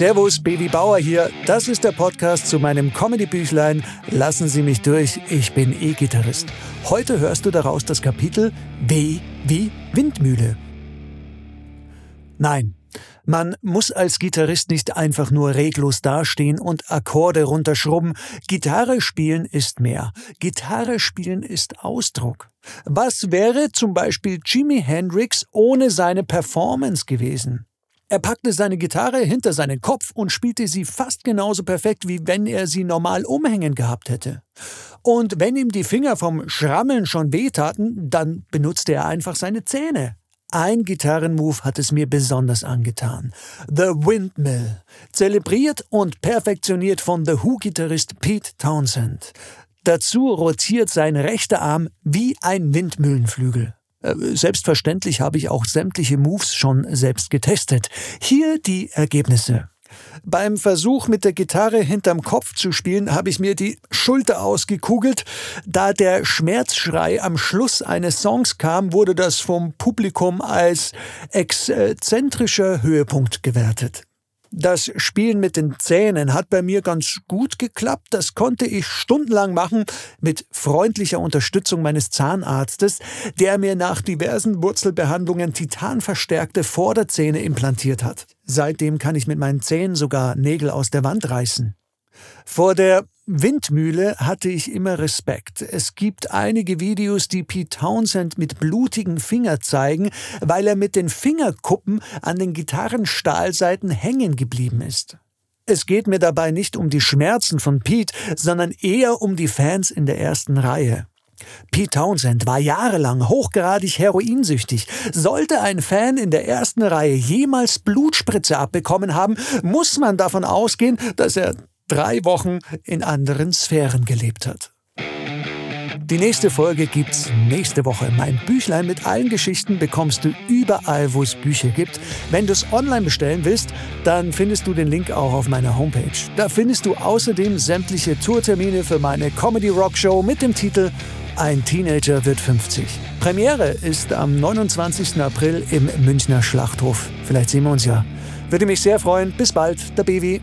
Servus, Baby Bauer hier. Das ist der Podcast zu meinem Comedy-Büchlein. Lassen Sie mich durch, ich bin E-Gitarrist. Heute hörst du daraus das Kapitel W wie Windmühle. Nein, man muss als Gitarrist nicht einfach nur reglos dastehen und Akkorde runterschrubben. Gitarre spielen ist mehr. Gitarre spielen ist Ausdruck. Was wäre zum Beispiel Jimi Hendrix ohne seine Performance gewesen? Er packte seine Gitarre hinter seinen Kopf und spielte sie fast genauso perfekt, wie wenn er sie normal umhängen gehabt hätte. Und wenn ihm die Finger vom Schrammeln schon wehtaten, dann benutzte er einfach seine Zähne. Ein Gitarrenmove hat es mir besonders angetan. The Windmill, zelebriert und perfektioniert von The Who-Gitarrist Pete Townsend. Dazu rotiert sein rechter Arm wie ein Windmühlenflügel. Äh, selbstverständlich habe ich auch sämtliche Moves schon selbst getestet. Hier die Ergebnisse. Beim Versuch mit der Gitarre hinterm Kopf zu spielen, habe ich mir die Schulter ausgekugelt. Da der Schmerzschrei am Schluss eines Songs kam, wurde das vom Publikum als exzentrischer Höhepunkt gewertet. Das Spielen mit den Zähnen hat bei mir ganz gut geklappt. Das konnte ich stundenlang machen mit freundlicher Unterstützung meines Zahnarztes, der mir nach diversen Wurzelbehandlungen titanverstärkte Vorderzähne implantiert hat. Seitdem kann ich mit meinen Zähnen sogar Nägel aus der Wand reißen. Vor der Windmühle hatte ich immer Respekt. Es gibt einige Videos, die Pete Townsend mit blutigen Finger zeigen, weil er mit den Fingerkuppen an den Gitarrenstahlseiten hängen geblieben ist. Es geht mir dabei nicht um die Schmerzen von Pete, sondern eher um die Fans in der ersten Reihe. Pete Townsend war jahrelang hochgradig heroinsüchtig. Sollte ein Fan in der ersten Reihe jemals Blutspritze abbekommen haben, muss man davon ausgehen, dass er drei Wochen in anderen Sphären gelebt hat. Die nächste Folge gibt's nächste Woche. Mein Büchlein mit allen Geschichten bekommst du überall, wo es Bücher gibt. Wenn du es online bestellen willst, dann findest du den Link auch auf meiner Homepage. Da findest du außerdem sämtliche Tourtermine für meine Comedy Rock Show mit dem Titel Ein Teenager wird 50. Premiere ist am 29. April im Münchner Schlachthof. Vielleicht sehen wir uns ja. Würde mich sehr freuen. Bis bald, der Baby.